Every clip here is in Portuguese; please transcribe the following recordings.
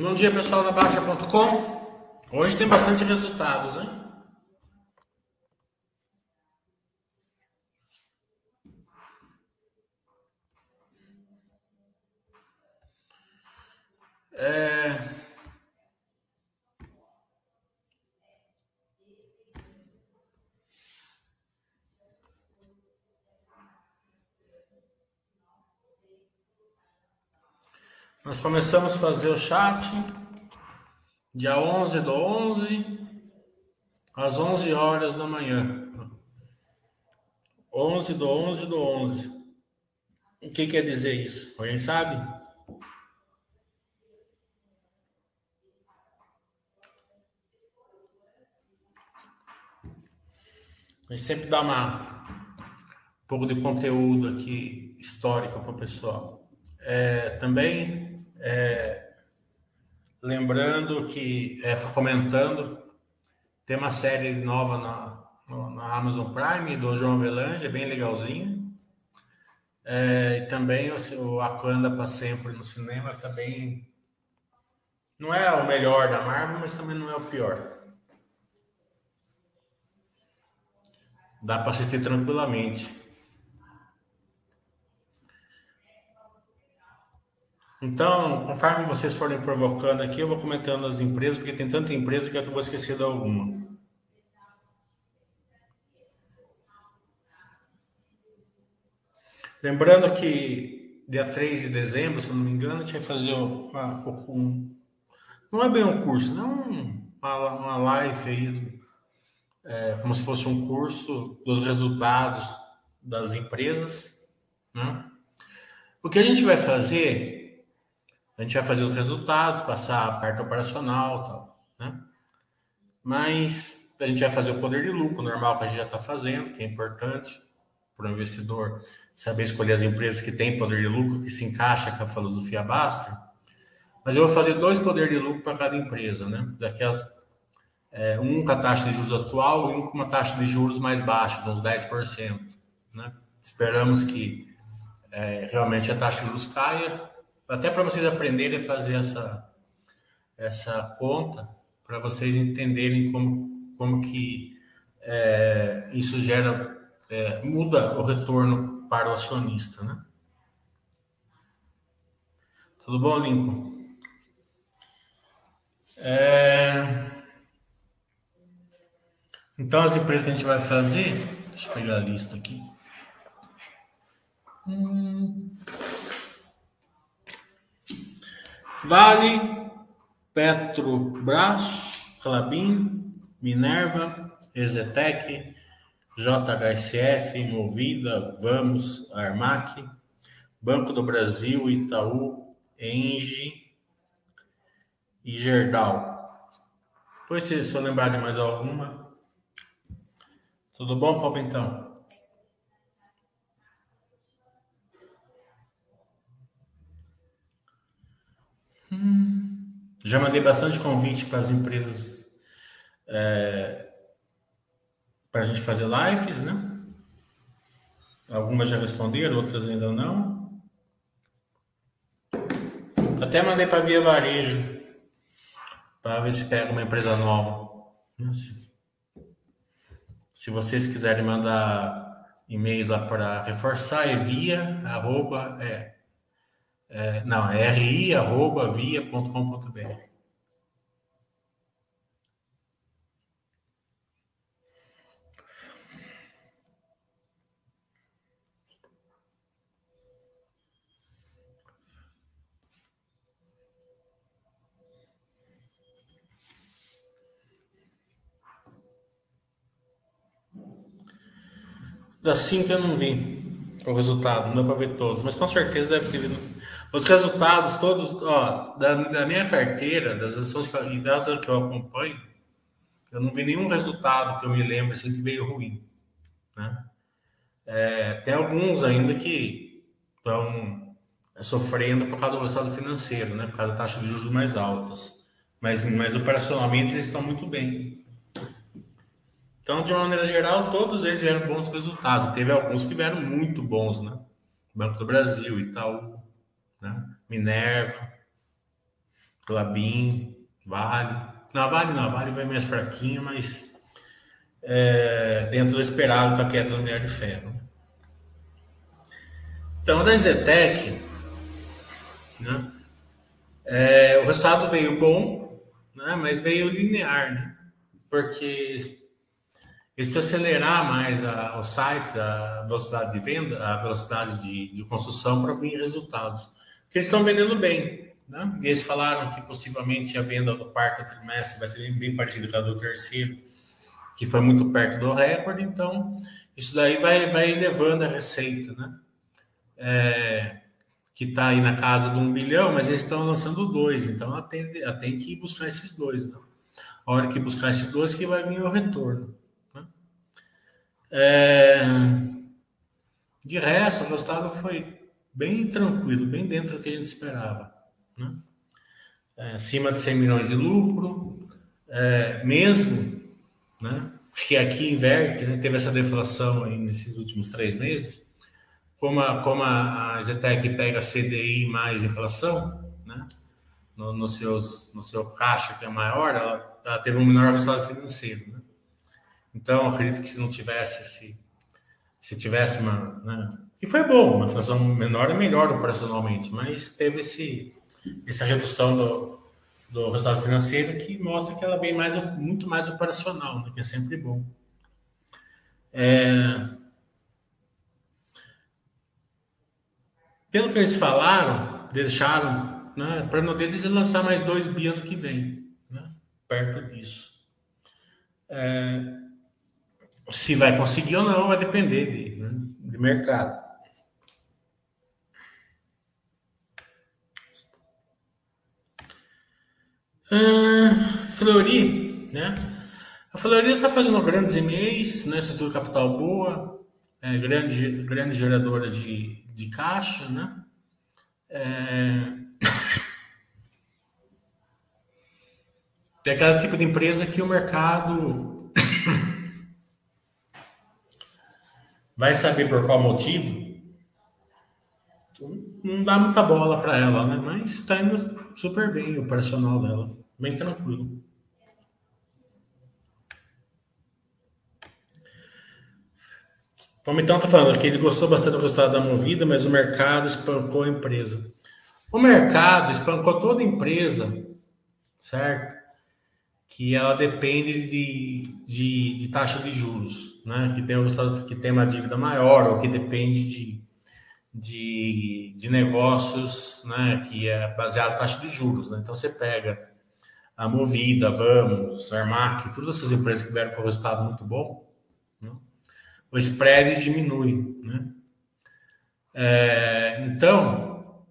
Bom dia, pessoal da Baixa.com. Hoje tem bastante resultados, hein? É... começamos a fazer o chat dia 11 do 11 às 11 horas da manhã. 11 do 11 do 11. O que quer dizer isso? Alguém sabe? A gente sempre dá uma um pouco de conteúdo aqui histórico para o pessoal. É, também é, lembrando que, é, comentando, tem uma série nova na, na Amazon Prime do João Avelange, é bem legalzinho. É, e também o, o Aquanda para sempre no cinema também não é o melhor da Marvel, mas também não é o pior. Dá para assistir tranquilamente. Então, conforme vocês forem provocando aqui, eu vou comentando as empresas, porque tem tanta empresa que eu vou esquecer de alguma. Lembrando que dia 3 de dezembro, se eu não me engano, a gente vai fazer uma, um, não é bem um curso, não uma, uma live aí, é, como se fosse um curso dos resultados das empresas. Né? O que a gente vai fazer a gente vai fazer os resultados, passar a parte operacional tal, né? Mas a gente vai fazer o poder de lucro normal que a gente já está fazendo, que é importante para o investidor saber escolher as empresas que têm poder de lucro, que se encaixa com a filosofia Baster. Mas eu vou fazer dois poderes de lucro para cada empresa, né? Daquelas, é, um com a taxa de juros atual e um com uma taxa de juros mais baixa, de uns 10%. Né? Esperamos que é, realmente a taxa de juros caia até para vocês aprenderem a fazer essa, essa conta, para vocês entenderem como, como que é, isso gera, é, muda o retorno para o acionista, né? Tudo bom, Lincoln? É... Então, as empresas que a gente vai fazer, deixa eu pegar a lista aqui. Hum... Vale, Petrobras, Clabin, Minerva, Exetec, JHSF, Movida, Vamos, Armac, Banco do Brasil, Itaú, Engie e Gerdau. Depois, se, eu lembrar de mais alguma. Tudo bom, Paulo, Já mandei bastante convite para as empresas é, para a gente fazer lives, né? Algumas já responderam, outras ainda não. Até mandei para Via Varejo para ver se pega uma empresa nova. Se, se vocês quiserem mandar e-mails lá para reforçar, é via arroba é é, não, é ri.via.com.br. Das cinco eu não vi o resultado, não dá para ver todos, mas com certeza deve ter vindo. Os resultados todos, ó, da, da minha carteira, das ações e das que eu acompanho, eu não vi nenhum resultado que eu me lembre assim que veio ruim, né? É, tem alguns ainda que estão é, sofrendo por causa do resultado financeiro, né? Por causa da taxa de juros mais altas, mas, mas operacionalmente eles estão muito bem. Então, de uma maneira geral, todos eles vieram bons resultados. Teve alguns que vieram muito bons, né? Banco do Brasil, Itaú, né? Minerva. Clabin, Vale. Na Vale, na Vale vai mais fraquinho, mas é, dentro do esperado com a queda do minério de ferro. Então, da Zetec, né, é, o resultado veio bom, né, mas veio linear, né, porque eles para acelerar mais a, os sites, a velocidade de venda, a velocidade de, de construção para vir resultados. Porque eles estão vendendo bem. Né? E eles falaram que possivelmente a venda do quarto trimestre vai ser bem parecida com a do terceiro, que foi muito perto do recorde. Então, isso daí vai, vai elevando a receita, né? É, que está aí na casa de um bilhão, mas eles estão lançando dois. Então, ela tem, ela tem que buscar esses dois. Né? A hora que buscar esses dois que vai vir o retorno. É... De resto, o resultado foi bem tranquilo, bem dentro do que a gente esperava. Né? É, acima de 100 milhões de lucro, é, mesmo né, que aqui inverte, né, teve essa deflação aí nesses últimos três meses, como a, como a, a Zetec pega CDI mais inflação, né, no, no, seus, no seu caixa que é maior, ela, ela teve um menor resultado financeiro. Né? Então, acredito que se não tivesse, se, se tivesse uma. Né, que foi bom, uma inflação menor é melhor operacionalmente, mas teve esse, essa redução do, do resultado financeiro que mostra que ela vem mais, muito mais operacional, né, que é sempre bom. É, pelo que eles falaram, deixaram, né, para no deles lançar mais dois bi ano que vem, né, perto disso. É, se vai conseguir ou não vai depender de, de mercado. Ah, Flori, né? A Flori está fazendo grandes e-mails, né? Estrutura capital boa, é, grande, grande geradora de, de caixa, né? É... É aquele tipo de empresa que o mercado vai saber por qual motivo, não dá muita bola para ela, né? Mas está indo super bem o operacional dela, bem tranquilo. O Palmitão está falando que ele gostou bastante do resultado da Movida, mas o mercado espancou a empresa. O mercado espancou toda a empresa, certo? Que ela depende de, de, de taxa de juros né, que tem um resultado que tem uma dívida maior ou que depende de, de, de negócios, né, que é baseado em taxa de juros, né? Então você pega a Movida, Vamos, Armac, todas essas empresas que vieram com resultado muito bom, né? o spread diminui, né? É, então,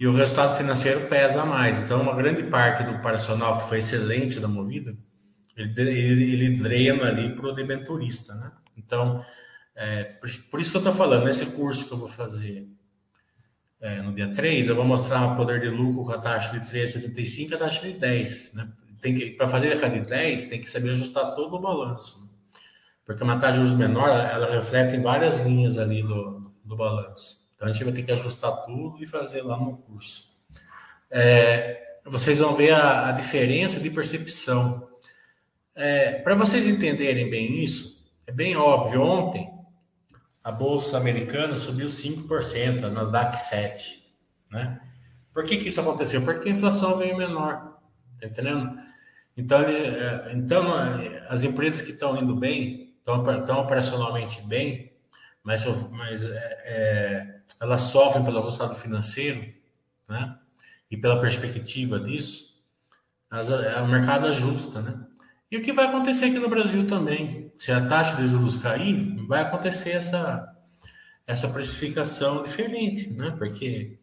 e o resultado financeiro pesa mais. Então, uma grande parte do operacional que foi excelente da Movida, ele, ele, ele drena ali para o debenturista, né? Então, é, por, por, isso que eu estou falando, nesse curso que eu vou fazer é, no dia 3, eu vou mostrar o poder de lucro com a taxa de 3,75 e a taxa de 10, né? Para fazer a de 10, tem que saber ajustar todo o balanço. Né? Porque uma taxa de juros menor, ela reflete em várias linhas ali do, do balanço. Então, a gente vai ter que ajustar tudo e fazer lá no curso. É, vocês vão ver a, a diferença de percepção é, Para vocês entenderem bem isso, é bem óbvio. Ontem, a Bolsa Americana subiu 5%, a Nasdaq 7%. Né? Por que, que isso aconteceu? Porque a inflação veio menor. Tá entendendo? Então, é, então as empresas que estão indo bem, estão, estão operacionalmente bem, mas, mas é, é, elas sofrem pelo resultado financeiro, né? E pela perspectiva disso, as, o mercado ajusta, né? E o que vai acontecer aqui no Brasil também? Se a taxa de juros cair, vai acontecer essa, essa precificação diferente, né? Porque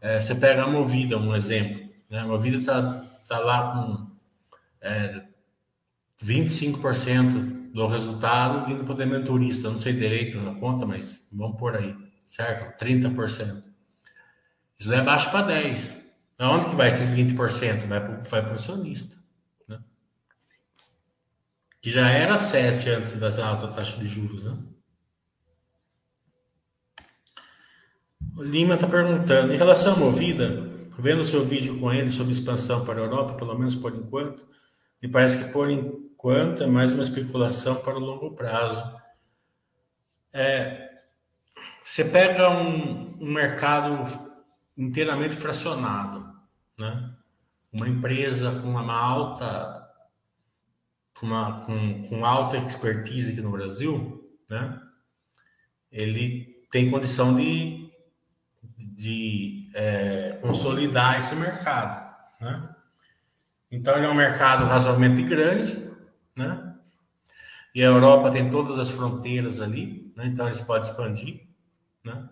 é, você pega a Movida, um exemplo. Né? A Movida está tá lá com é, 25% do resultado vindo para o dementurista. Não sei direito na conta, mas vamos por aí, certo? 30%. Isso é baixo para 10%. Aonde que vai esses 20%? Vai para o acionista que já era 7 antes dessa alta taxa de juros, né? O Lima está perguntando, em relação à movida, vendo seu vídeo com ele sobre expansão para a Europa, pelo menos por enquanto, me parece que por enquanto é mais uma especulação para o longo prazo. É, você pega um, um mercado inteiramente fracionado, né? Uma empresa com uma alta, uma, com, com alta expertise aqui no Brasil, né? Ele tem condição de, de é, consolidar esse mercado, né? Então ele é um mercado razoavelmente grande, né? E a Europa tem todas as fronteiras ali, né? então eles podem expandir, né?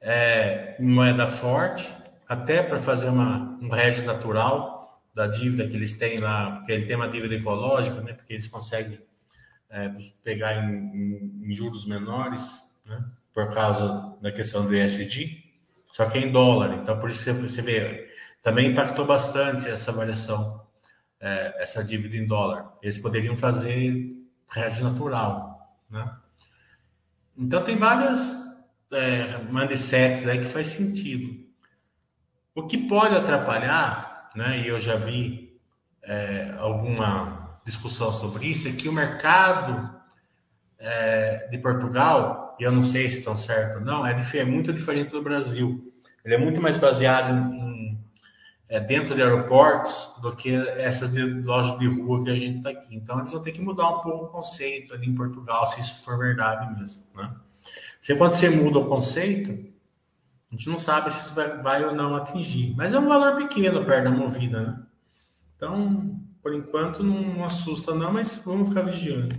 É, moeda forte, até para fazer uma, um hedge natural da dívida que eles têm lá, porque ele tem uma dívida ecológica, né? Porque eles conseguem é, pegar em, em, em, juros menores, né? Por causa da questão do ESG, só que é em dólar. Então, por isso você vê, também impactou bastante essa variação, é, essa dívida em dólar. Eles poderiam fazer hedge natural, né? Então tem várias é, mindsets aí que faz sentido. O que pode atrapalhar, né? E eu já vi é, alguma discussão sobre isso, é que o mercado é, de Portugal, e eu não sei se estão certo ou não, é, é muito diferente do Brasil. Ele é muito mais baseado em, em é, dentro de aeroportos do que essas de lojas de rua que a gente está aqui. Então, eles vão ter que mudar um pouco o conceito ali em Portugal, se isso for verdade mesmo. Né? Se quando você muda o conceito, a gente não sabe se isso vai, vai ou não atingir. Mas é um valor pequeno perto da movida, né? Então, por enquanto, não assusta não, mas vamos ficar vigiando.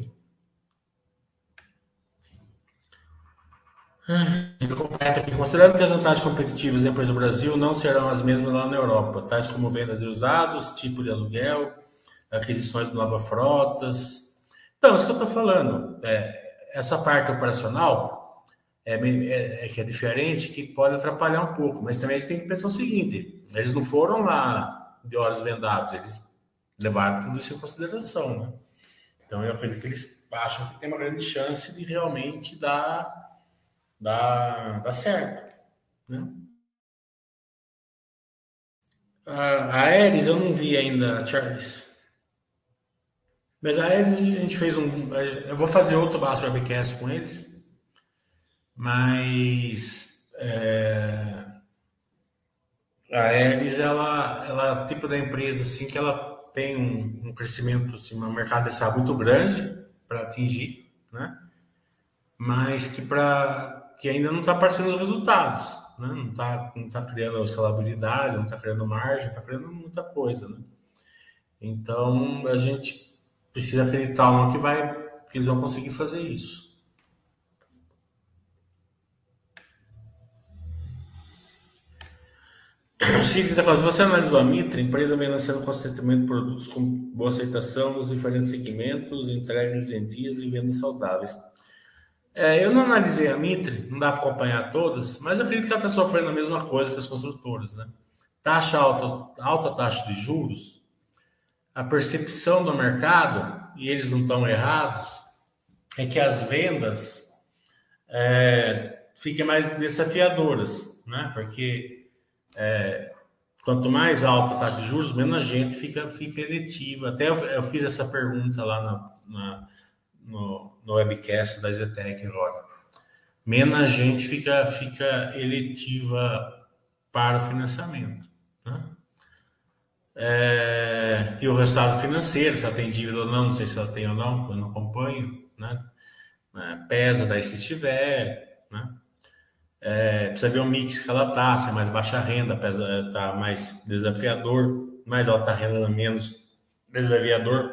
Aqui, considerando que as vantagens competitivas da empresa do Brasil não serão as mesmas lá na Europa, tais como venda de usados, tipo de aluguel, aquisições de novas frotas. Então, isso que eu estou falando, é, essa parte operacional é, é, é, que é diferente, que pode atrapalhar um pouco, mas também a gente tem que pensar o seguinte: eles não foram lá de olhos vendados, eles levaram tudo isso em consideração, né? Então, eu acredito que eles acham que tem uma grande chance de realmente dar dá, dá certo. Né? A, Ares eu não vi ainda, Charles. Mas a Ares a gente fez um. Eu vou fazer outro Basso Webcast com eles. Mas. É, a Ares, ela, ela é tipo da empresa assim que ela tem um, um crescimento, assim, um mercado de muito grande para atingir, né? Mas que para que ainda não está aparecendo os resultados, né? não está não tá criando escalabilidade, não está criando margem, está criando muita coisa. Né? Então a gente precisa acreditar no que, vai, que eles vão conseguir fazer isso. Cid está falando, você analisou a Mitra, a empresa vem lançando constantemente produtos com boa aceitação nos diferentes segmentos, entregas em dias e vendas saudáveis. É, eu não analisei a Mitre, não dá para acompanhar todas, mas eu acredito que ela está sofrendo a mesma coisa que as construtoras, né? Taxa alta, alta taxa de juros, a percepção do mercado, e eles não estão errados, é que as vendas é, fiquem mais desafiadoras, né? Porque é, quanto mais alta a taxa de juros, menos a gente fica, fica eletiva. Até eu, eu fiz essa pergunta lá na, na no, no webcast da Zetec agora. Menos gente fica, fica eletiva para o financiamento. Né? É, e o resultado financeiro, se ela tem dívida ou não, não sei se ela tem ou não, eu não acompanho, né? É, pesa daí se tiver, né? É, precisa ver o mix que ela tá, se é mais baixa renda, pesa, tá mais desafiador, mais alta renda, menos desafiador,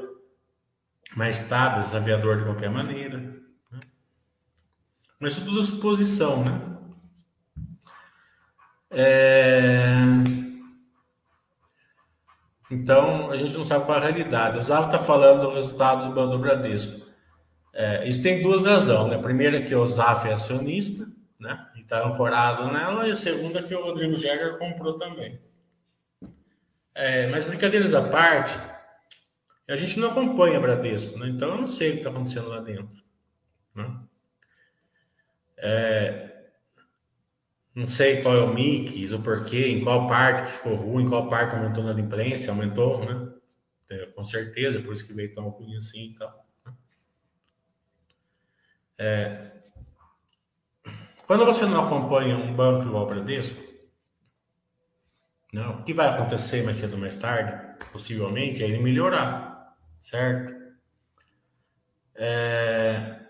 mas está desaviador de qualquer maneira. Né? Mas tudo é suposição, né? É... Então, a gente não sabe qual é a realidade. O Zavo está falando do resultado do, do Bradesco. É, isso tem duas razões. Né? A primeira é que o Zaf é acionista, né? E está ancorado nela. E a segunda que o Rodrigo Jäger comprou também. É, mas brincadeiras à parte, a gente não acompanha Bradesco, né? então eu não sei o que está acontecendo lá dentro. Né? É... Não sei qual é o mix, o porquê, em qual parte que ficou ruim, em qual parte aumentou na imprensa, aumentou, né? É, com certeza, por isso que veio tão ruim assim e tal. Né? É, quando você não acompanha um banco igual o Bradesco, não, o que vai acontecer mais cedo ou mais tarde, possivelmente, é ele melhorar, certo? É,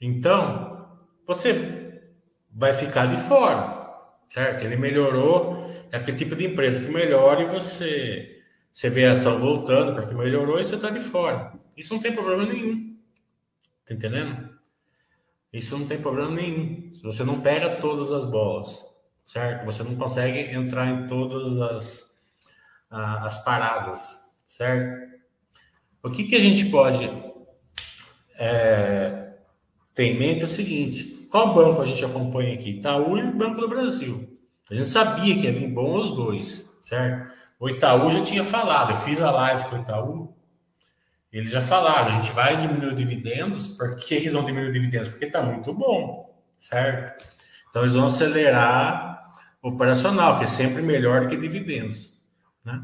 então, você vai ficar de fora, certo? Ele melhorou, é aquele tipo de empresa que melhora e você, você vê a ação voltando porque melhorou e você está de fora. Isso não tem problema nenhum. Tá entendendo? Isso não tem problema nenhum. Você não pega todas as bolas, certo? Você não consegue entrar em todas as, as paradas, certo? O que, que a gente pode é, ter em mente é o seguinte: qual banco a gente acompanha aqui? Itaú e Banco do Brasil. A gente sabia que ia vir bom os dois, certo? O Itaú já tinha falado, eu fiz a live com o Itaú eles já falaram, a gente vai diminuir os dividendos. Por que eles vão diminuir os dividendos? Porque está muito bom, certo? Então eles vão acelerar operacional, que é sempre melhor do que dividendos. Né?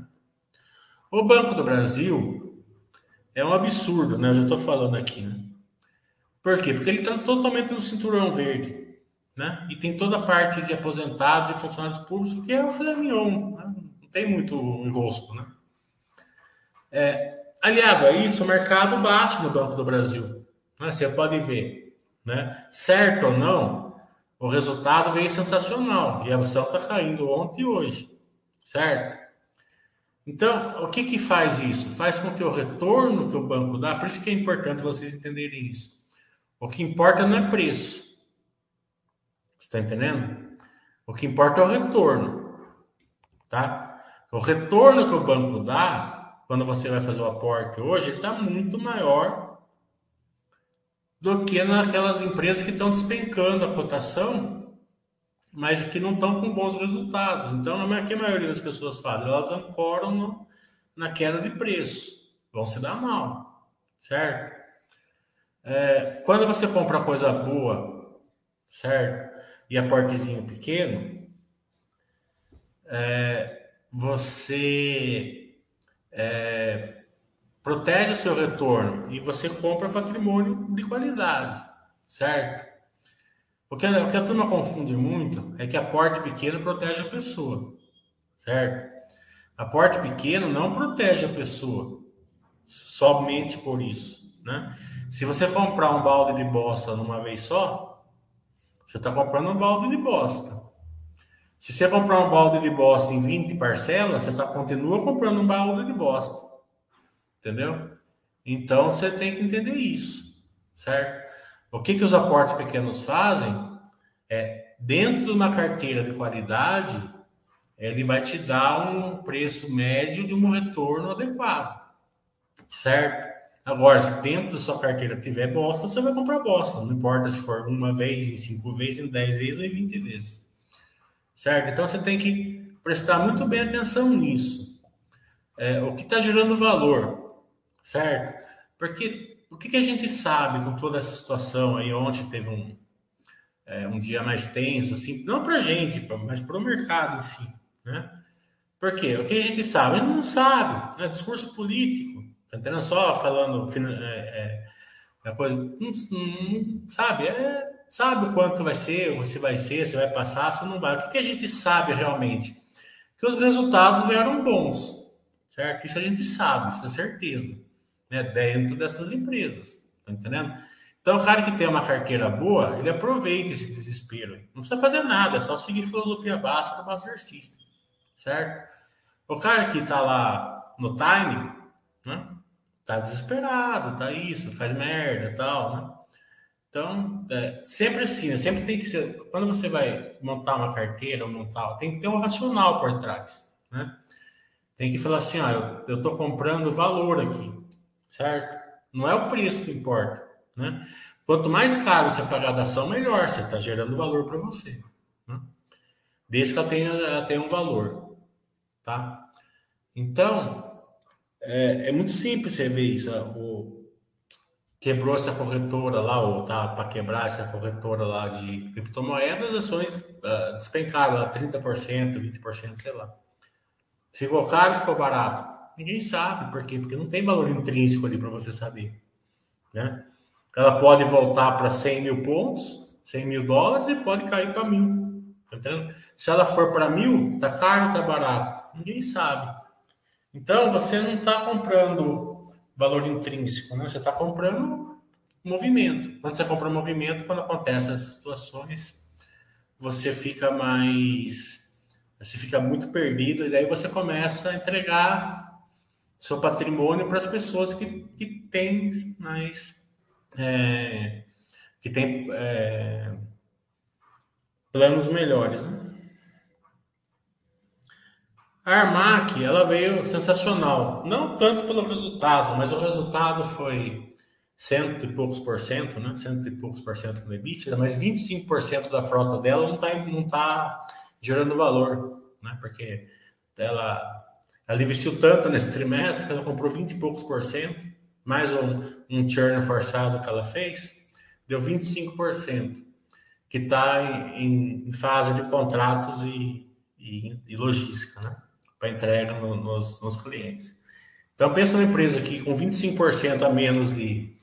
O Banco do Brasil é um absurdo, né? Eu já estou falando aqui, né? Por quê? Porque ele está totalmente no cinturão verde, né? E tem toda a parte de aposentados e funcionários públicos que é o filé né? Não tem muito enrosco, né? É, Aliado a isso, o mercado bate no Banco do Brasil. Né? Você pode ver. Né? Certo ou não, o resultado veio sensacional. E a ação está caindo ontem e hoje. Certo? Então, o que, que faz isso? Faz com que o retorno que o banco dá, por isso que é importante vocês entenderem isso. O que importa não é preço. Você está entendendo? O que importa é o retorno. Tá? O retorno que o banco dá quando você vai fazer o aporte hoje, está muito maior do que naquelas empresas que estão despencando a cotação, mas que não estão com bons resultados. Então, o que a maioria das pessoas fazem? Elas ancoram no, na queda de preço, vão se dar mal, certo? É, quando você compra coisa boa, certo? E aportezinho pequeno, é, você é, protege o seu retorno e você compra patrimônio de qualidade, certo? Porque o que a turma confunde muito é que aporte pequeno protege a pessoa, certo? Aporte pequeno não protege a pessoa, somente por isso, né? Se você comprar um balde de bosta numa vez só, você está comprando um balde de bosta. Se você comprar um balde de bosta em 20 parcelas, você tá, continua comprando um balde de bosta. Entendeu? Então você tem que entender isso, certo? O que, que os aportes pequenos fazem é, dentro de uma carteira de qualidade, ele vai te dar um preço médio de um retorno adequado, certo? Agora, se dentro da sua carteira tiver bosta, você vai comprar bosta. Não importa se for uma vez, em cinco vezes, em dez vezes ou em vinte vezes certo? Então você tem que prestar muito bem atenção nisso. É, o que está gerando valor, certo? Porque o que, que, a gente sabe com toda essa situação aí? Ontem teve um, é, um dia mais tenso, assim, não para a gente, mas para o mercado em si, né? Por quê? O que a gente sabe? A gente não sabe, né? Discurso político, tá entendendo? Só falando é, é, é coisa, não, não, sabe? É sabe o quanto vai ser, se vai ser, se vai passar, se não vai. O que, que a gente sabe realmente? Que os resultados vieram bons, certo? Isso a gente sabe, isso é certeza, né? Dentro dessas empresas, tá entendendo? Então, o cara que tem uma carteira boa, ele aproveita esse desespero. Não precisa fazer nada, é só seguir filosofia básica do Master certo? O cara que tá lá no time, né? Tá desesperado, tá isso, faz merda tal, né? Então, é, sempre assim, né? sempre tem que ser. Quando você vai montar uma carteira ou montar, tem que ter um racional por trás, né? Tem que falar assim, ó, eu estou comprando valor aqui, certo? Não é o preço que importa, né? Quanto mais caro você pagar da ação, melhor. Você está gerando valor para você, né? desde que ela tenha, ela tenha um valor, tá? Então, é, é muito simples você ver isso. O, quebrou essa corretora lá, ou tá para quebrar essa corretora lá de criptomoedas, as ações uh, despencaram lá 30%, 20%, sei lá. Ficou caro, ficou barato. Ninguém sabe por quê, porque não tem valor intrínseco ali para você saber. Né? Ela pode voltar para 100 mil pontos, 100 mil dólares e pode cair para mil. Tá entendendo? Se ela for para mil, tá caro, tá barato. Ninguém sabe. Então você não está comprando valor intrínseco, né? Você está comprando movimento. Quando você compra movimento, quando acontecem essas situações, você fica mais, você fica muito perdido e daí você começa a entregar seu patrimônio para as pessoas que, que têm mais, é, que têm é, planos melhores, né? A Armac, ela veio sensacional. Não tanto pelo resultado, mas o resultado foi cento e poucos por cento, né? Cento e poucos por cento com EBITDA, mas 25% da frota dela não está não tá gerando valor, né? Porque ela, ela investiu tanto nesse trimestre que ela comprou 20 e poucos por cento, mais um, um churn forçado que ela fez, deu 25%, que está em, em, fase de contratos e, e, e logística, né? Para entrega no, nos, nos clientes. Então, pensa uma empresa que com 25% a menos de,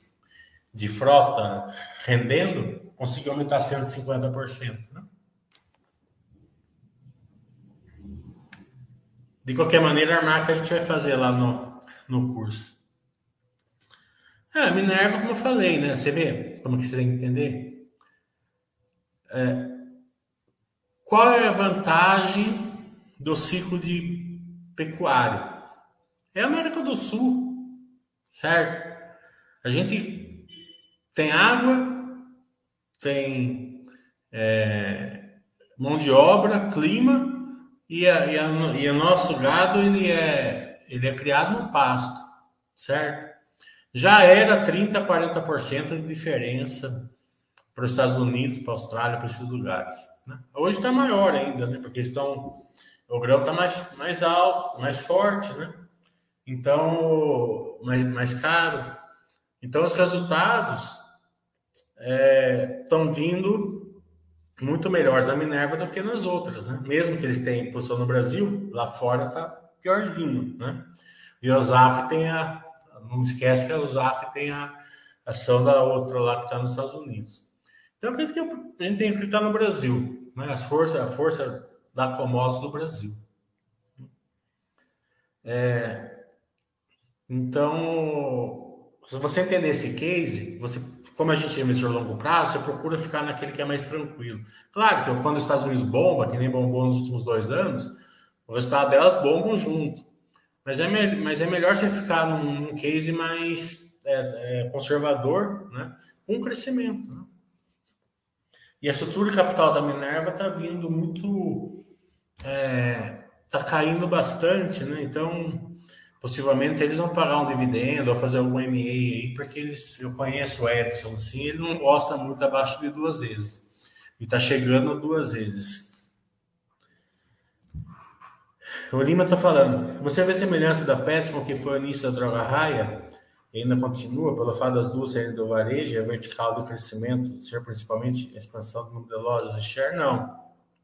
de frota rendendo, conseguiu aumentar 150%. Né? De qualquer maneira, a marca a gente vai fazer lá no, no curso. É, Minerva, como eu falei, né? Você vê como que você tem que entender? É, qual é a vantagem do ciclo de pecuário. É a América do Sul, certo? A gente tem água, tem é, mão de obra, clima e, a, e, a, e o nosso gado ele é, ele é criado no pasto, certo? Já era 30, 40% de diferença para os Estados Unidos, para a Austrália, para esses lugares. Né? Hoje está maior ainda, né? Porque estão o grão está mais, mais alto, mais forte, né? Então, mais, mais caro. Então, os resultados estão é, vindo muito melhores na Minerva do que nas outras, né? Mesmo que eles tenham posição no Brasil, lá fora está piorzinho, né? E o ZAF tem a... Não esquece que a ZAF tem a ação da outra lá que está nos Estados Unidos. Então, eu que a gente tem que estar no Brasil, né? As forças, a força da Comodos do Brasil. É, então, se você entender esse case, você, como a gente é investidor a longo prazo, você procura ficar naquele que é mais tranquilo. Claro que quando os Estados Unidos bomba, que nem bombou nos últimos dois anos, o resultado delas bombam junto. Mas é, mas é melhor você ficar num, num case mais é, é, conservador, né? com crescimento. Né? E a estrutura de capital da Minerva está vindo muito é, tá caindo bastante, né? Então, possivelmente eles vão pagar um dividendo ou fazer algum MA aí, porque eles, eu conheço o Edson, assim, ele não gosta muito abaixo de duas vezes. E tá chegando duas vezes. O Lima tá falando, você vê semelhança da Pets com o que foi o início da droga raia? Ainda continua, pelo fato das duas saírem do varejo, a vertical do crescimento ser principalmente a expansão do número de lojas e share? Não,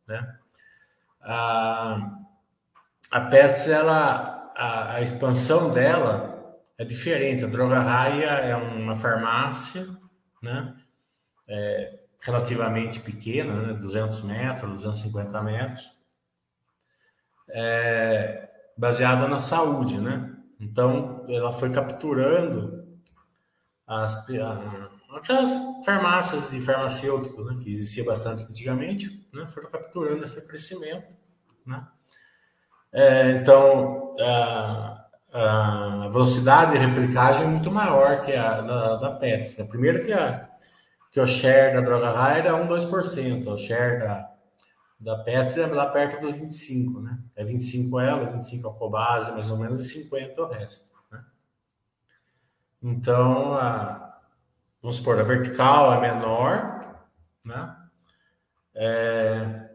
né? A, a Pets, ela, a, a, expansão dela é diferente. A Droga Raia é uma farmácia, né? É, relativamente pequena, né? 200 metros, 250 metros, é, baseada na saúde, né? Então, ela foi capturando as, aquelas farmácias de farmacêutico, né, que existia bastante antigamente, né, foram capturando esse crescimento. Né? É, então, a, a, velocidade de replicagem é muito maior que a da, da Pets. Né? Primeiro que, a, que o share da droga raia é 1, 2%, o share da, da Pets é lá perto dos 25%, né? É 25 ela, 25 a Cobase, mais ou menos, e 50 o resto. Né? Então, a, vamos supor, a vertical é menor, né? É,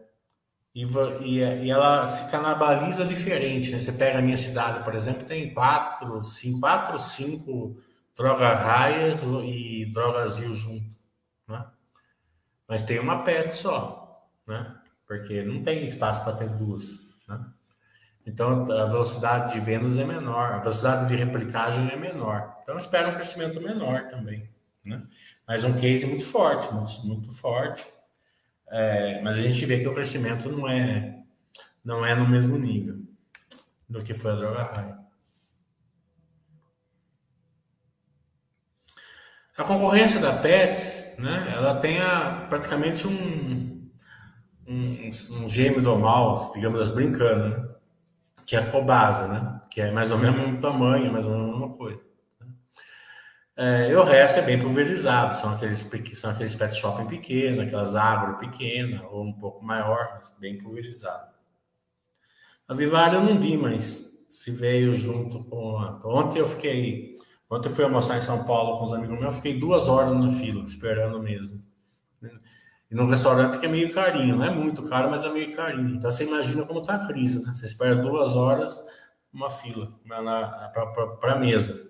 e, e, ela se canibaliza diferente, né? Você pega a minha cidade, por exemplo, tem quatro, cinco, quatro, cinco droga raias e droga azul junto, né? Mas tem uma PET só, né? Porque não tem espaço para ter duas, né? Então a velocidade de vendas é menor, a velocidade de replicagem é menor. Então espera um crescimento menor também, né? Mas um case muito forte, muito, muito forte. É, mas a gente vê que o crescimento não é não é no mesmo nível do que foi a droga raia. A concorrência da Pets, né, ela tem a, praticamente um, um, um gêmeo do mal, digamos assim, brincando, né, que é a Cobasa, né, que é mais ou menos o tamanho, mais ou menos a mesma coisa. É, e o resto é bem pulverizado, são aqueles, são aqueles pet shopping pequenos, aquelas agro pequenas, ou um pouco maior, mas bem pulverizado. A Vivara eu não vi, mas se veio junto com a... Ontem eu fiquei Ontem eu fui almoçar em São Paulo com os amigos meus, fiquei duas horas na fila, esperando mesmo. E num restaurante que é meio carinho, não é muito caro, mas é meio carinho. Então você imagina como está a crise, né? Você espera duas horas uma fila para a mesa.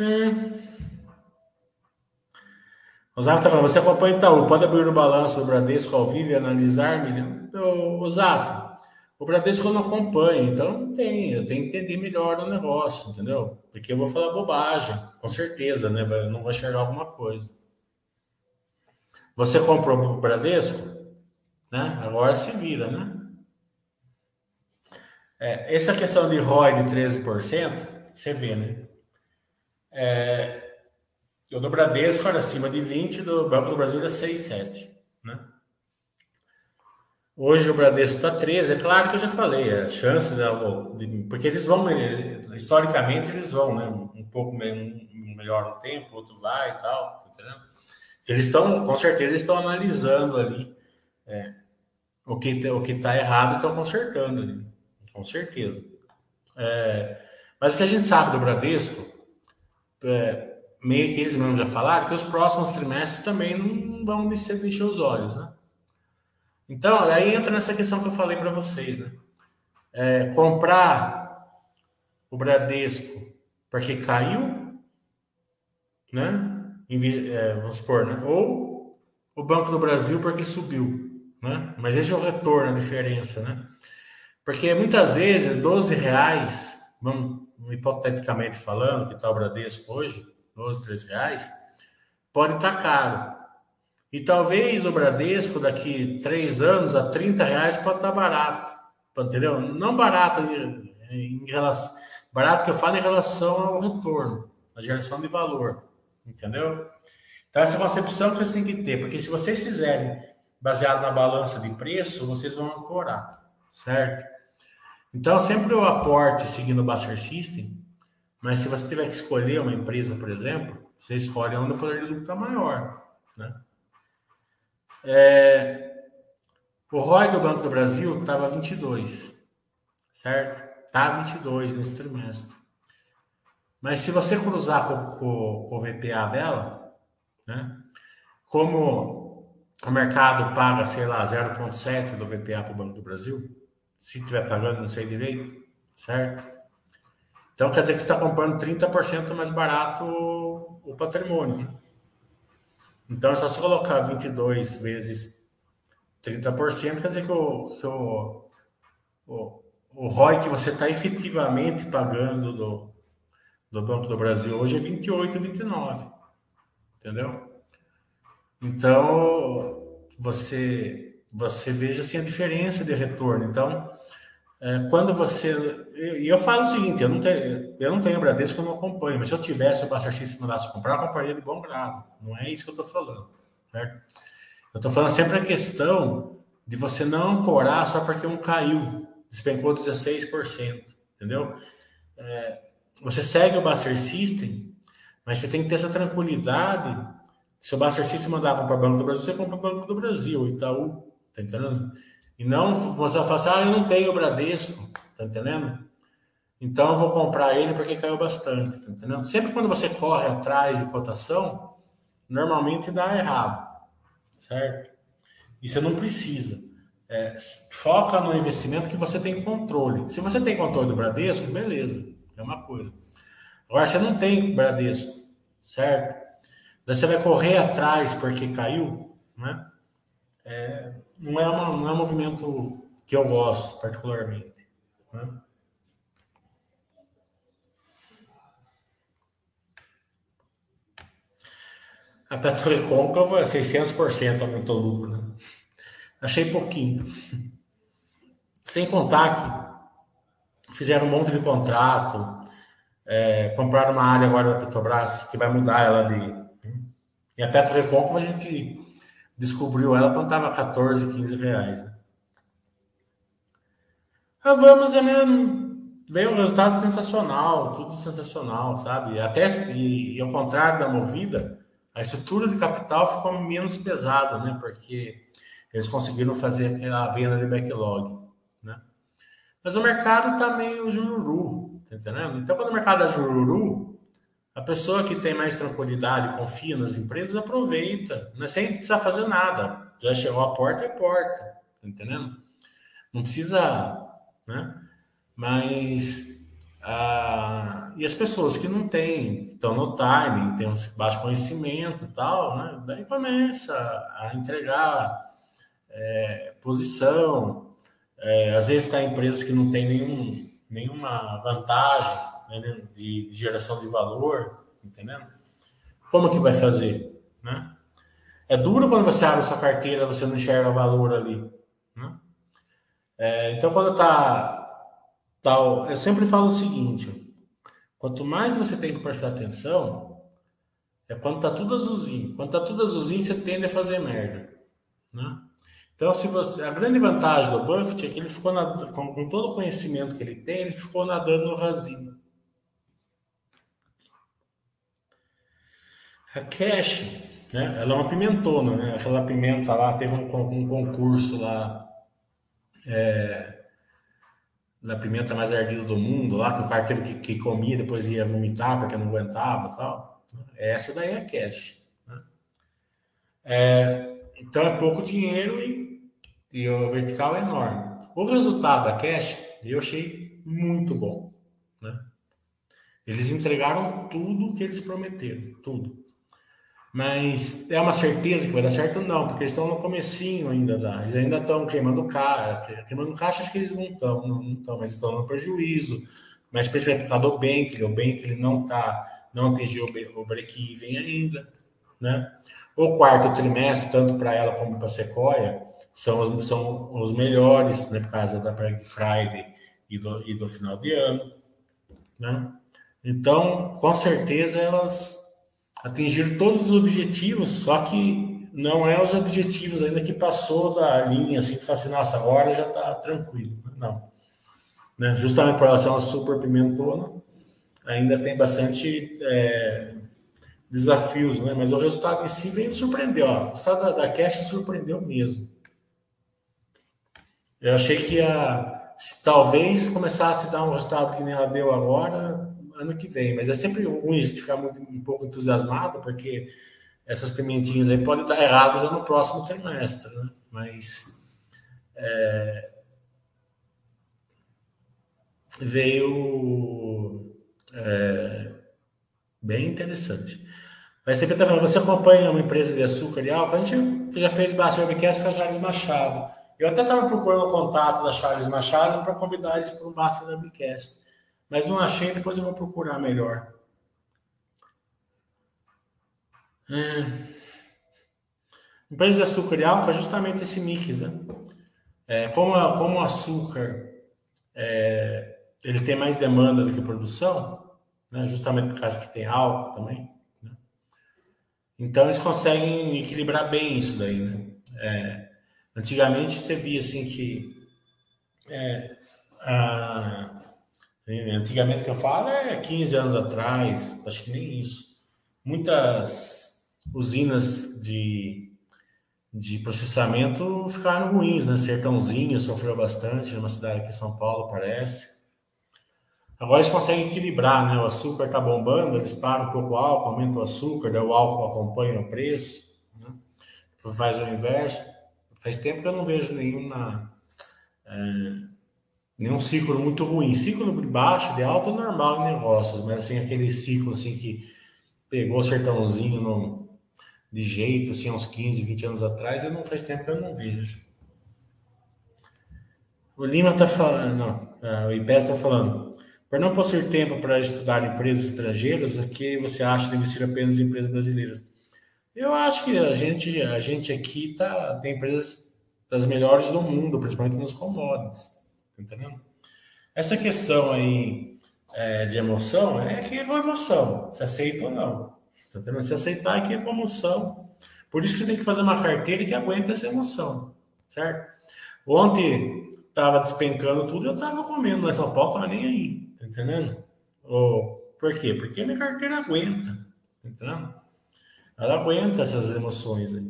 É. O Zaf está falando, você acompanha Itaú, pode abrir o balanço do Bradesco ao vivo e analisar, Milian? O Zaf, o Bradesco eu não acompanho, então não tem, eu tenho que entender melhor o negócio, entendeu? Porque eu vou falar bobagem, com certeza, né? Eu não vou enxergar alguma coisa. Você comprou o Bradesco, né? Agora se vira, né? É, essa questão de ROI de 13%, você vê, né? É, o do Bradesco era acima de 20, do Banco do Brasil era 6, 7, né? Hoje o Bradesco está 13, é claro que eu já falei, a chance de, porque eles vão, historicamente eles vão, né? Um pouco um melhor no tempo, outro vai e tal, tá entendeu? Eles estão, com certeza, estão analisando ali é, o que o que está errado, estão consertando ali, com certeza. É, mas o que a gente sabe do Bradesco, é, meio que eles mesmos já falaram, que os próximos trimestres também não vão deixar os olhos, né? Então, aí entra nessa questão que eu falei para vocês, né? É, comprar o Bradesco porque caiu, né? É, vamos supor, né? Ou o Banco do Brasil porque subiu, né? Mas esse é o retorno, a diferença, né? Porque muitas vezes 12 reais, vamos hipoteticamente falando, que está o Bradesco hoje, 12, 13 reais, pode estar tá caro. E talvez o Bradesco, daqui três anos, a 30 reais, pode estar barato. Entendeu? Não barato em, relação. Barato que eu falo em relação ao retorno, a geração de valor. Entendeu? Então, essa é concepção que vocês têm que ter, porque se vocês fizerem baseado na balança de preço, vocês vão ancorar, certo? Então, sempre o aporte seguindo o Buster System, mas se você tiver que escolher uma empresa, por exemplo, você escolhe onde o poder de lucro está maior, né? É, o ROI do Banco do Brasil estava 22, certo? Está 22 nesse trimestre. Mas se você cruzar com, com, com o VPA dela, né? Como o mercado paga, sei lá, 0,7 do VPA para o Banco do Brasil, se estiver pagando, não sei direito, certo? Então quer dizer que você está comprando 30% mais barato o, o patrimônio. Né? Então, é só se colocar 22 vezes 30%, quer dizer que o, que o, o, o ROI que você está efetivamente pagando do, do Banco do Brasil hoje é 28, 29. Entendeu? Então, você, você veja assim, a diferença de retorno. Então, é, quando você. E eu, eu, falo o seguinte: eu não, tenho, eu não tenho Bradesco, eu não acompanho, mas se eu tivesse o Buster System mandasse comprar, eu compraria de bom grado. Não é isso que eu estou falando. Certo? Eu estou falando sempre a questão de você não ancorar só porque um caiu, despencou 16%. Entendeu? É, você segue o Buster System, mas você tem que ter essa tranquilidade. Se o Buster System mandar comprar Banco do Brasil, você compra o Banco do Brasil, Itaú. Tá entendendo? E não você falar assim, ah, eu não tenho o Bradesco, tá entendendo? Então eu vou comprar ele porque caiu bastante, tá entendendo? Sempre quando você corre atrás de cotação, normalmente dá errado, certo? E você não precisa. É, foca no investimento que você tem controle. Se você tem controle do Bradesco, beleza. Mesma coisa. Agora, você não tem Bradesco, certo? Daí você vai correr atrás porque caiu, né? É, não, é uma, não é um movimento que eu gosto particularmente. Né? A Petrocôncava, 600% aumentou o lucro, né? Achei pouquinho. Sem contar que fizeram um monte de contrato, é, compraram uma área agora da Petrobras que vai mudar ela de. E a Petro a gente descobriu ela quando estava 14, 15 reais. Né? A Vamos é veio um resultado sensacional, tudo sensacional, sabe? Até e, e ao contrário da Movida, a estrutura de capital ficou menos pesada, né? Porque eles conseguiram fazer aquela venda de backlog, né? Mas o mercado está meio jururu, tá entendendo? Então, quando o mercado é jururu, a pessoa que tem mais tranquilidade, confia nas empresas, aproveita, né? sem precisar fazer nada. Já chegou a porta, é porta, tá entendendo? Não precisa, né? Mas ah, e as pessoas que não têm, estão no timing, têm um baixo conhecimento tal, né? Daí começa a entregar é, posição. É, às vezes está empresas que não têm nenhum, nenhuma vantagem né, de, de, geração de valor, entendendo? Como que vai fazer, né? É duro quando você abre sua carteira, você não enxerga valor ali, né? É, então, quando está tal, eu sempre falo o seguinte: quanto mais você tem que prestar atenção, é quando tá tudo azulzinho. Quando tá tudo azulzinho, você tende a fazer merda, né? Então, se você, a grande vantagem do Buffett é que ele ficou com, com, todo o conhecimento que ele tem, ele ficou nadando no rasinho. A Cash, né? Ela é uma pimentona, né? Aquela pimenta lá teve um, um concurso lá. É, na pimenta mais ardida do mundo, lá que o cara teve que, que comia depois ia vomitar porque não aguentava tal. Essa daí é cash. Né? É, então é pouco dinheiro e, e o vertical é enorme. O resultado da cash eu achei muito bom. Né? Eles entregaram tudo que eles prometeram, tudo. Mas é uma certeza que vai dar certo? Não, porque eles estão no comecinho ainda da. Eles ainda estão queimando caixa. Queimando caixa, acho que eles não estão, não estão, mas estão no prejuízo. Mas principalmente por causa do Bank, o Bank ele não tá, não atingiu o break-even ainda. Né? O quarto trimestre, tanto para ela como para a Sequoia, são os, são os melhores, né, por causa da Black Friday e do, e do final de ano. Né? Então, com certeza, elas atingir todos os objetivos, só que não é os objetivos ainda que passou da linha, assim, que fala assim, nossa, agora já está tranquilo. Não. Né? Justamente por relação à super pimentona, ainda tem bastante é, desafios, né? mas o resultado em si vem surpreender. Ó. O resultado da, da Cash surpreendeu mesmo. Eu achei que ia, talvez começasse a dar um resultado que nem ela deu agora, ano que vem. Mas é sempre ruim a gente ficar muito, um pouco entusiasmado, porque essas pimentinhas aí podem dar errado já no próximo trimestre, né? Mas é, veio é, bem interessante. Mas sempre tá falando, você acompanha uma empresa de açúcar e álcool? A gente já fez bastante webcast com a Charles Machado. Eu até estava procurando o contato da Charles Machado para convidar eles para um Basta Webcast. Mas não achei, depois eu vou procurar melhor. É. Empresa de açúcar e álcool é justamente esse mix, né? É, como, como o açúcar é, ele tem mais demanda do que produção, né? justamente por causa que tem álcool também. Né? Então eles conseguem equilibrar bem isso daí, né? É, antigamente você via assim que é, a, Antigamente que eu falo é 15 anos atrás, acho que nem isso. Muitas usinas de, de processamento ficaram ruins, né? Sertãozinho sofreu bastante, numa cidade aqui em São Paulo, parece. Agora eles conseguem equilibrar, né? O açúcar está bombando, eles param um pouco o álcool, aumentam o açúcar, daí o álcool acompanha o preço, né? faz o inverso. Faz tempo que eu não vejo nenhuma. É nenhum ciclo muito ruim. Ciclo de baixo, de alta, normal em negócios, mas assim, aquele ciclo assim que pegou o sertãozinho no, de jeito, assim, uns 15, 20 anos atrás, eu não faz tempo que eu não vejo. O Lima está falando, não, é, o IPES está falando. Por não possuir tempo para estudar empresas estrangeiras, o que você acha de investir apenas em empresas brasileiras? Eu acho que a gente, a gente aqui tá, tem empresas das melhores do mundo, principalmente nos commodities. Entendendo? Essa questão aí é, de emoção é que é uma emoção, se aceita ou não. Entendendo? Se aceitar é que é uma emoção. Por isso que você tem que fazer uma carteira que aguenta essa emoção, certo? Ontem estava despencando tudo, eu estava comendo São Paulo, tava nem aí, tá entendendo? Ou, por quê? Porque minha carteira aguenta, tá entendendo? Ela aguenta essas emoções aí.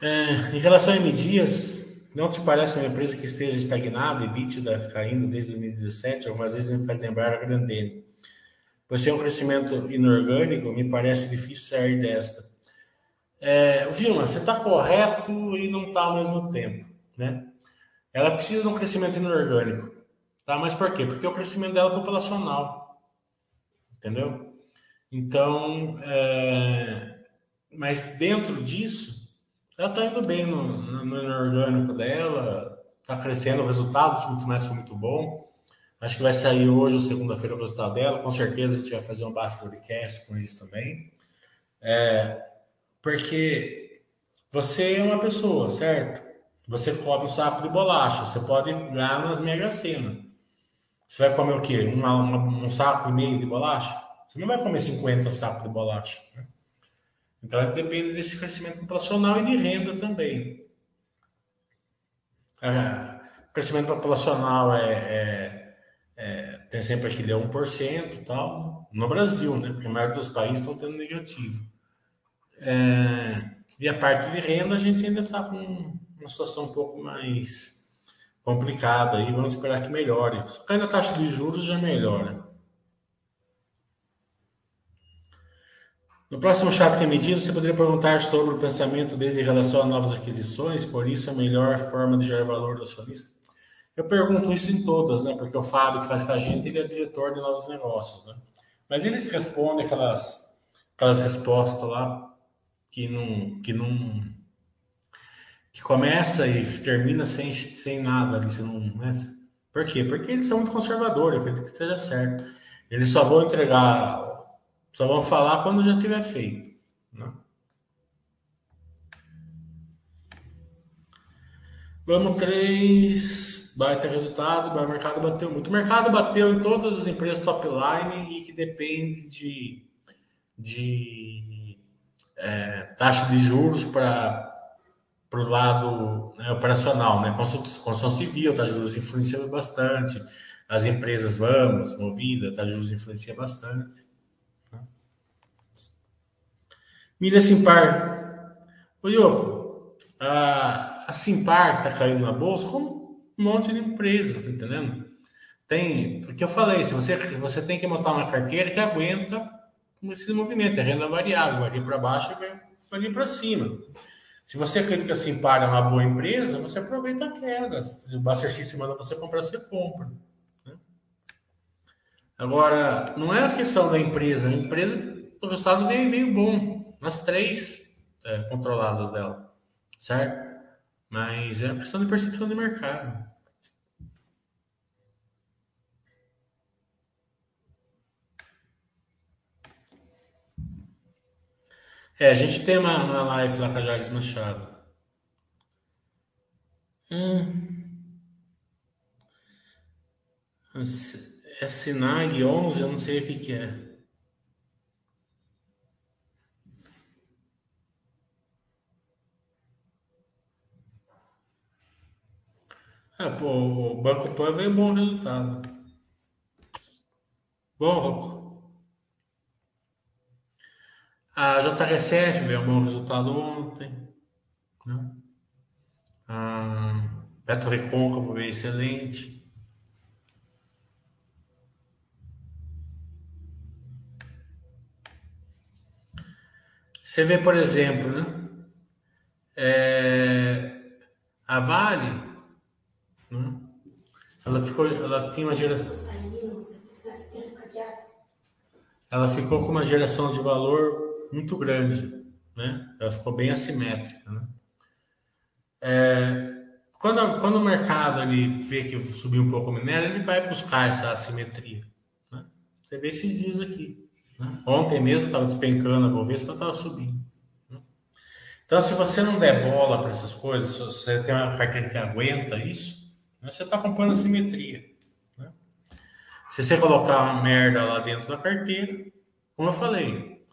É, em relação a M Dias, não te parece uma empresa que esteja estagnada e bítida caindo desde 2017? Algumas vezes me faz lembrar a Grandene. Por ser um crescimento inorgânico, me parece difícil sair desta. É, Vilma, você está correto e não está ao mesmo tempo, né? Ela precisa de um crescimento inorgânico, tá? Mas por quê? Porque o crescimento dela é populacional, entendeu? Então, é... mas dentro disso, ela está indo bem no, no, no orgânico dela, está crescendo, o resultado do último foi muito bom. Acho que vai sair hoje ou segunda-feira o resultado dela. Com certeza a gente vai fazer um podcast com isso também. É, porque você é uma pessoa, certo? Você come um saco de bolacha, você pode ganhar nas mega sena. Você vai comer o quê? Um saco e meio de bolacha? Você não vai comer 50 sacos de bolacha. Né? Então, depende desse crescimento populacional e de renda também. É, o crescimento populacional é, é, é, tem sempre aquele 1% e tal, no Brasil, né? Porque a maioria dos países estão tendo negativo. É, e a parte de renda, a gente ainda está com uma situação um pouco mais complicada aí, vamos esperar que melhore. Só que a taxa de juros já melhora. No próximo chat que me diz, você poderia perguntar sobre o pensamento desde em relação a novas aquisições, por isso a melhor forma de gerar valor do acionista? Eu pergunto isso em todas, né? Porque o Fábio que faz com a gente, ele é diretor de novos negócios, né? Mas eles respondem aquelas, aquelas respostas lá que não, que não, que começa e termina sem, sem nada ali, você não, né? Por quê? Porque eles são muito conservadores, eu acredito que esteja certo. Eles só vão entregar só vão falar quando já tiver feito. Né? Vamos três. Baita resultado. O mercado bateu muito. O mercado bateu em todas as empresas top line e que depende de, de é, taxa de juros para para o lado né, operacional, né? Construção, construção civil, de juros influencia bastante. As empresas, vamos, movida, de juros influencia bastante. Milha Simpar. Ô, Yoko, a, a Simpar está caindo na bolsa como um monte de empresas, tá entendendo? Tem, o que eu falei, se você, você tem que montar uma carteira que aguenta esse movimento, é renda variável, vai ir para baixo e vai, ir para cima. Se você acredita que a Simpar é uma boa empresa, você aproveita a queda. Se o Buster System manda você comprar, você compra. Né? Agora, não é a questão da empresa. A empresa, o resultado veio, veio bom nas três é, controladas dela, certo? Mas é uma questão de percepção de mercado. É, a gente tem uma, uma live lá com a Jales Machado. Hum. É Sinag 11, eu não sei o que, que é. É, pô, o Banco Pan veio bom resultado. Bom, Rocco. A JHSF veio um bom resultado ontem. Né? A Petro Recôncavo veio excelente. Você vê, por exemplo, né? É, A Vale, né? ela ficou, ela tinha uma geração, ela ficou com uma geração de valor muito grande, né? Ela ficou bem assimétrica, né? É, quando, quando o mercado ele vê que subiu um pouco o minério, ele vai buscar essa assimetria. Né? Você vê esses dias aqui. Né? Ontem mesmo estava despencando a Bovespa, estava subindo. Né? Então, se você não der bola para essas coisas, se você tem uma carteira que aguenta isso? Você está comprando assimetria. Né? Se você colocar uma merda lá dentro da carteira, como eu falei,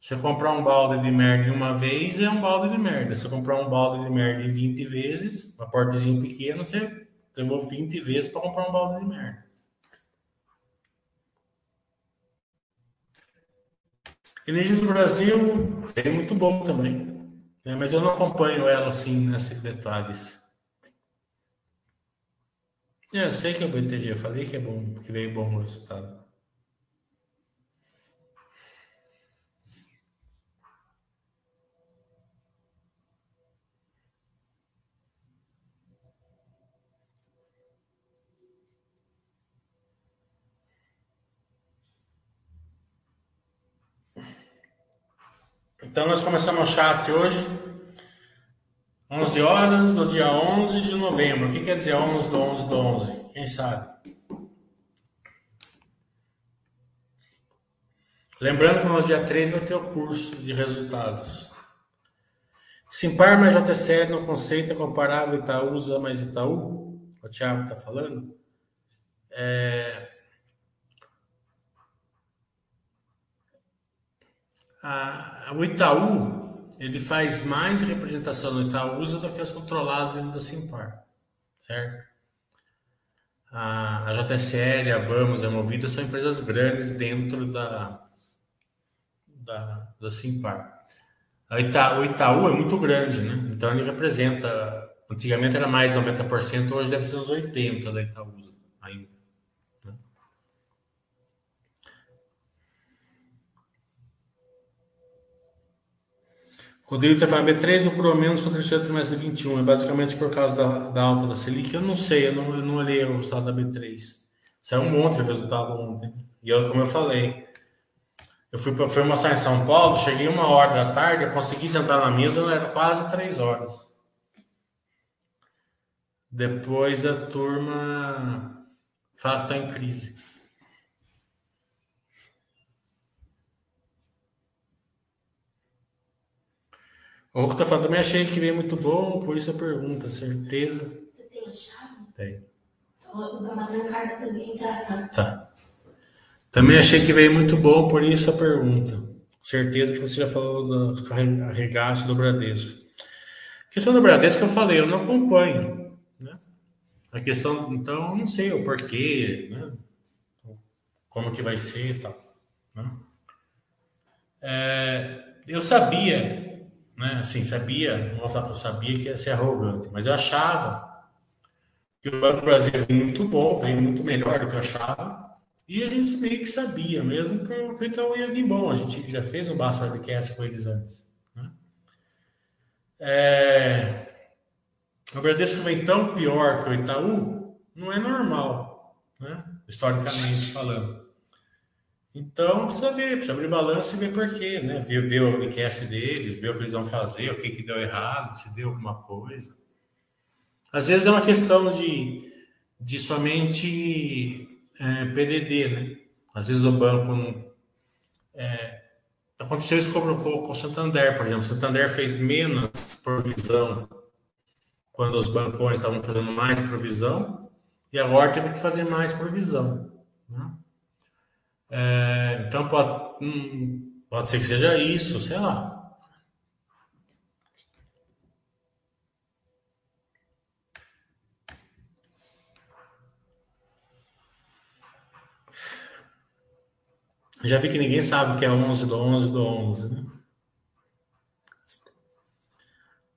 você comprar um balde de merda uma vez é um balde de merda. Se você comprar um balde de merda 20 vezes, uma portezinha pequena, você levou 20 vezes para comprar um balde de merda. Energias do Brasil é muito bom também. Né? Mas eu não acompanho ela assim nesses detalhes. É, eu sei que o BTG, eu falei que é bom, que veio bom resultado. Então nós começamos o chat hoje, 11 horas do dia 11 de novembro. O que quer dizer 11 do 11 do 11? Quem sabe? Lembrando que no dia 3 vai ter o curso de resultados. Simpar mais JCL no conceito é comparável Itaúsa mais Itaú? O Thiago está falando. É, a, o Itaú ele faz mais representação no Itaúsa do que as controladas dentro da Simpar, certo? A, a JSL, a Vamos, a Movida são empresas grandes dentro da, da, da Simpar. Ita, o Itaú é muito grande, né? Então ele representa. Antigamente era mais de 90%, hoje deve ser uns 80% da Itaúsa ainda. Rodrigo falando, B3 lucrou menos que o terceiro trimestre de 21, é basicamente por causa da, da alta da Selic. Eu não sei, eu não, eu não olhei o resultado da B3. Saiu um monte de resultado ontem. E eu, como eu falei, eu fui para fui almoçar em São Paulo, cheguei uma hora da tarde, eu consegui sentar na mesa, era quase três horas. Depois a turma fala que está em crise. O Rocco tá falando, também achei que veio muito bom, por isso a pergunta, certeza. Você tem a chave? Tem. Então, eu vou trancada também, tá? Tá. tá. Também achei que veio muito bom, por isso a pergunta. Certeza que você já falou da arregaço do Bradesco. A questão do Bradesco eu falei, eu não acompanho. Né? A questão, então, eu não sei o porquê, né? como que vai ser e tal. Né? É, eu sabia né? Assim, sabia, não vou falar que eu sabia que ia ser arrogante, mas eu achava que o Banco do Brasil veio muito bom, veio muito melhor do que eu achava, e a gente meio que sabia mesmo que o Itaú ia vir bom. A gente já fez um Basta Webcast com eles antes. Né? É... O Bradesco vem tão pior que o Itaú, não é normal, né? historicamente falando. Então, precisa ver, precisa abrir balanço e ver por quê, né? Ver, ver o enquete deles, ver o que eles vão fazer, o que, que deu errado, se deu alguma coisa. Às vezes é uma questão de, de somente é, PDD, né? Às vezes o banco não. É, aconteceu isso com, com o Santander, por exemplo. O Santander fez menos provisão quando os bancões estavam fazendo mais provisão e agora teve que fazer mais provisão. Né? É, então pode, hum, pode ser que seja isso, sei lá. Já vi que ninguém sabe o que é 11 do 11 do 11, né?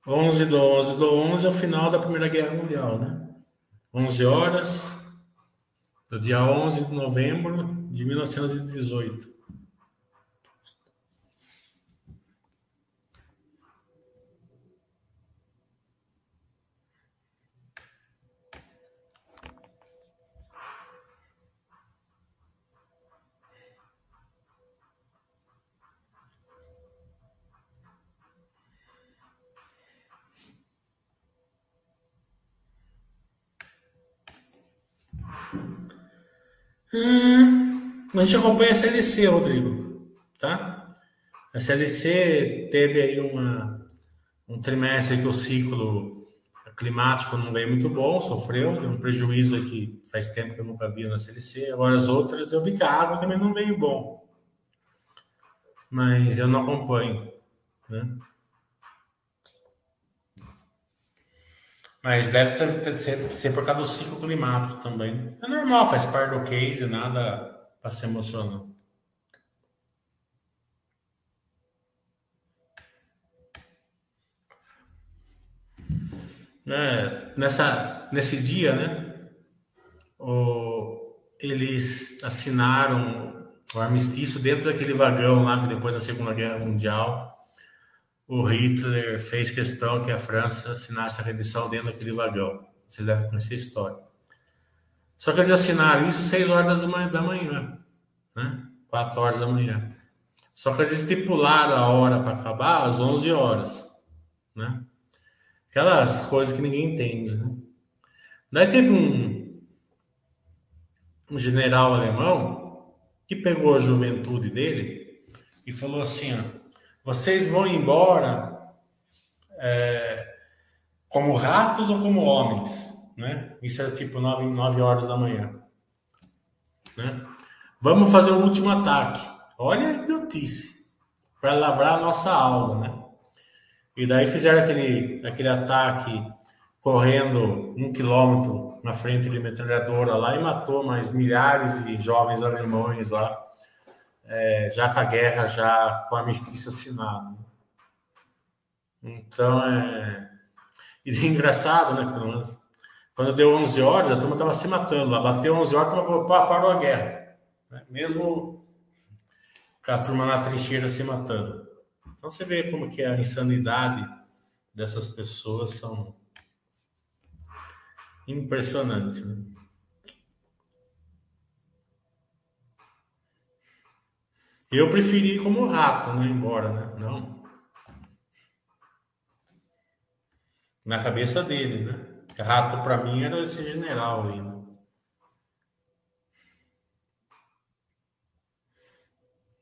11 do 11 do 11 é o final da Primeira Guerra Mundial, né? 11 horas, do dia 11 de novembro de 1918. Hum, a gente acompanha a CLC, Rodrigo, tá? A CLC teve aí uma, um trimestre que o ciclo climático não veio muito bom, sofreu, deu um prejuízo aqui, faz tempo que eu nunca vi na CLC. Agora as outras eu vi que a água também não veio bom. Mas eu não acompanho, né? Mas deve ter, ter, ser, ser por causa do ciclo climático também. É normal, faz parte do case, nada para se emocionar. É, nessa, nesse dia, né, o, eles assinaram o armistício dentro daquele vagão lá que depois da Segunda Guerra Mundial o Hitler fez questão que a França assinasse a rendição dentro daquele vagão. Você deve conhecer a história. Só que eles assinaram isso 6 horas da manhã, da manhã né? 4 horas da manhã. Só que eles estipularam a hora para acabar às 11 horas, né? Aquelas coisas que ninguém entende, né? Daí teve um, um general alemão que pegou a juventude dele e falou assim, ó, vocês vão embora é, como ratos ou como homens, né? Isso era tipo 9, 9 horas da manhã, né? Vamos fazer o último ataque. Olha a idiotice. Para lavrar a nossa alma, né? E daí fizeram aquele, aquele ataque correndo um quilômetro na frente de metralhadora lá e matou mais milhares de jovens alemães lá é, já com a guerra, já com a armistício assinado. Então, é... E é engraçado, né? Pelo menos, quando deu 11 horas, a turma estava se matando. Lá bateu 11 horas, a turma parou a guerra. Né? Mesmo com a turma na trincheira se matando. Então, você vê como que a insanidade dessas pessoas são impressionantes. Né? Eu preferi como rato, né? Embora, né? Não. Na cabeça dele, né? Rato para mim era esse general aí, né?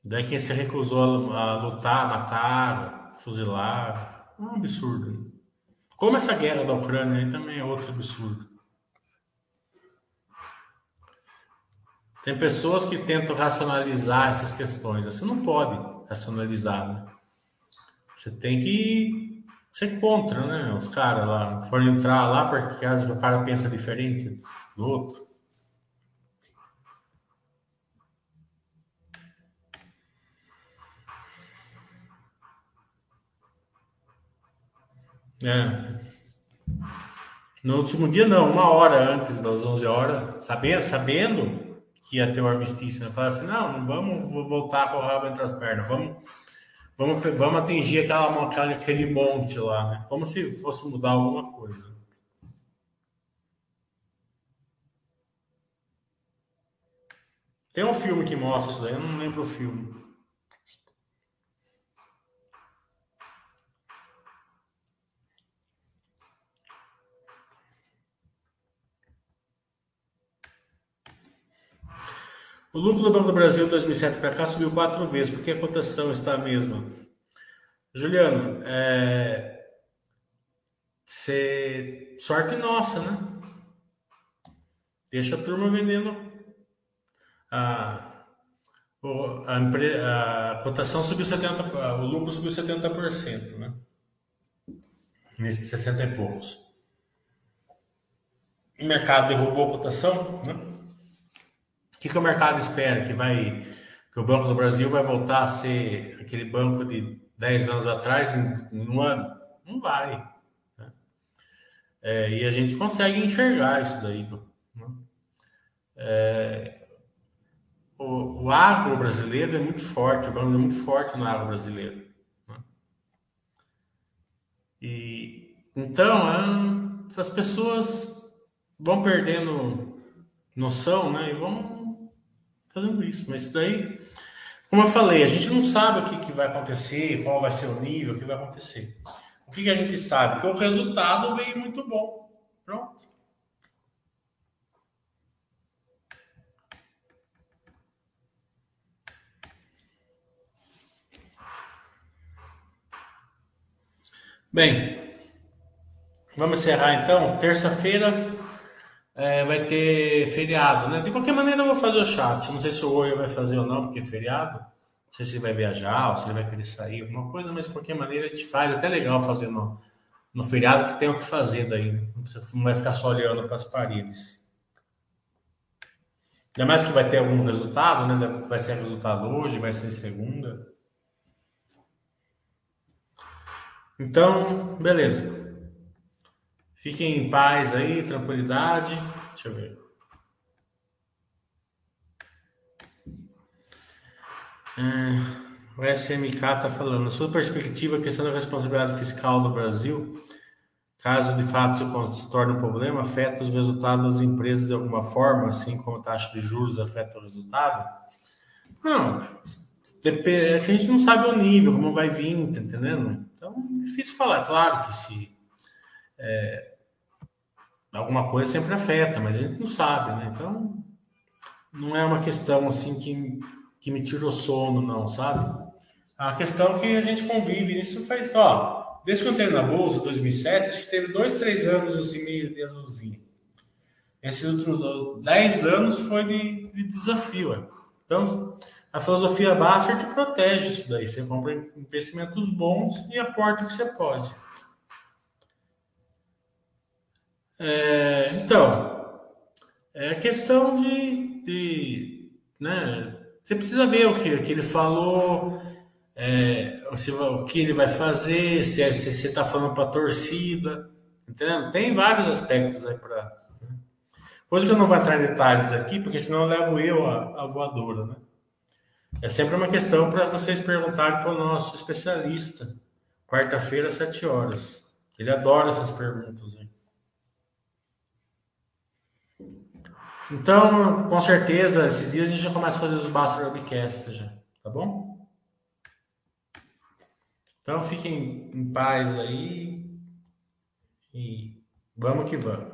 Daí quem se recusou a lutar, matar, fuzilar. É um absurdo. Né? Como essa guerra da Ucrânia aí também é outro absurdo. Tem pessoas que tentam racionalizar essas questões. Você não pode racionalizar, né? Você tem que ser contra, né? Os caras lá forem entrar lá porque caso o cara pensa diferente do outro. É. No último dia, não, uma hora antes das 11 horas, sabendo, sabendo que ia ter o armistício, né? Falar assim, não, não vamos voltar com o rabo entre as pernas, vamos, vamos, vamos atingir aquela, aquela, aquele monte lá, né? Como se fosse mudar alguma coisa. Tem um filme que mostra isso daí, eu não lembro o filme. O lucro do Banco do Brasil 2007 para cá subiu quatro vezes, porque a cotação está a mesma. Juliano, é... Cê... sorte nossa, né? Deixa a turma vendendo. A, a, empre... a cotação subiu 70%, o lucro subiu 70%, né? Nesses 60 e poucos. O mercado derrubou a cotação, né? Que, que o mercado espera? Que vai que o Banco do Brasil vai voltar a ser aquele banco de 10 anos atrás em, em um ano? Não vai. Né? É, e a gente consegue enxergar isso daí. Né? É, o, o agro brasileiro é muito forte, o banco é muito forte no agro brasileiro. Né? E então as pessoas vão perdendo noção, né? E vão Tá fazendo isso. Mas isso daí, como eu falei, a gente não sabe o que, que vai acontecer, qual vai ser o nível, o que vai acontecer. O que, que a gente sabe? Que o resultado veio muito bom. Pronto. Bem, vamos encerrar então. Terça-feira, é, vai ter feriado, né? De qualquer maneira, eu vou fazer o chat. Não sei se o Oi vai fazer ou não, porque é feriado. Não sei se ele vai viajar ou se ele vai querer sair, alguma coisa, mas de qualquer maneira a gente faz. Até legal fazer no, no feriado que tem o que fazer daí. Não vai ficar só olhando para as paredes. Ainda mais que vai ter algum resultado, né? Vai ser resultado hoje, vai ser segunda. Então, beleza. Fiquem em paz aí, tranquilidade. Deixa eu ver. É, o SMK está falando, sua perspectiva, a questão da responsabilidade fiscal no Brasil, caso de fato se torne um problema, afeta os resultados das empresas de alguma forma, assim como a taxa de juros afeta o resultado? Não, é que a gente não sabe o nível, como vai vir, tá entendendo? Então, é difícil falar. Claro que se é, alguma coisa sempre afeta, mas a gente não sabe, né? Então, não é uma questão assim que, que me tirou sono, não, sabe? A questão é que a gente convive nisso faz, ó, desde que eu entrei na Bolsa, 2007, acho que teve dois, três anos e meio de azulzinho. Esses últimos dez anos foi de, de desafio. É. Então, a filosofia Basser te protege isso daí. Você compra investimentos bons e aporta o que você pode. É, então, é questão de, de né, você precisa ver o que, que ele falou, é, o que ele vai fazer, se, é, você está falando para a torcida, entendeu? Tem vários aspectos aí para. Né? Coisa que eu não vou entrar em detalhes aqui, porque senão eu levo eu a, a voadora, né? É sempre uma questão para vocês perguntarem para o nosso especialista. Quarta-feira, às 7 horas. Ele adora essas perguntas. Hein? Então, com certeza, esses dias a gente já começa a fazer os Basta Webcast já. Tá bom? Então, fiquem em paz aí. E vamos que vamos.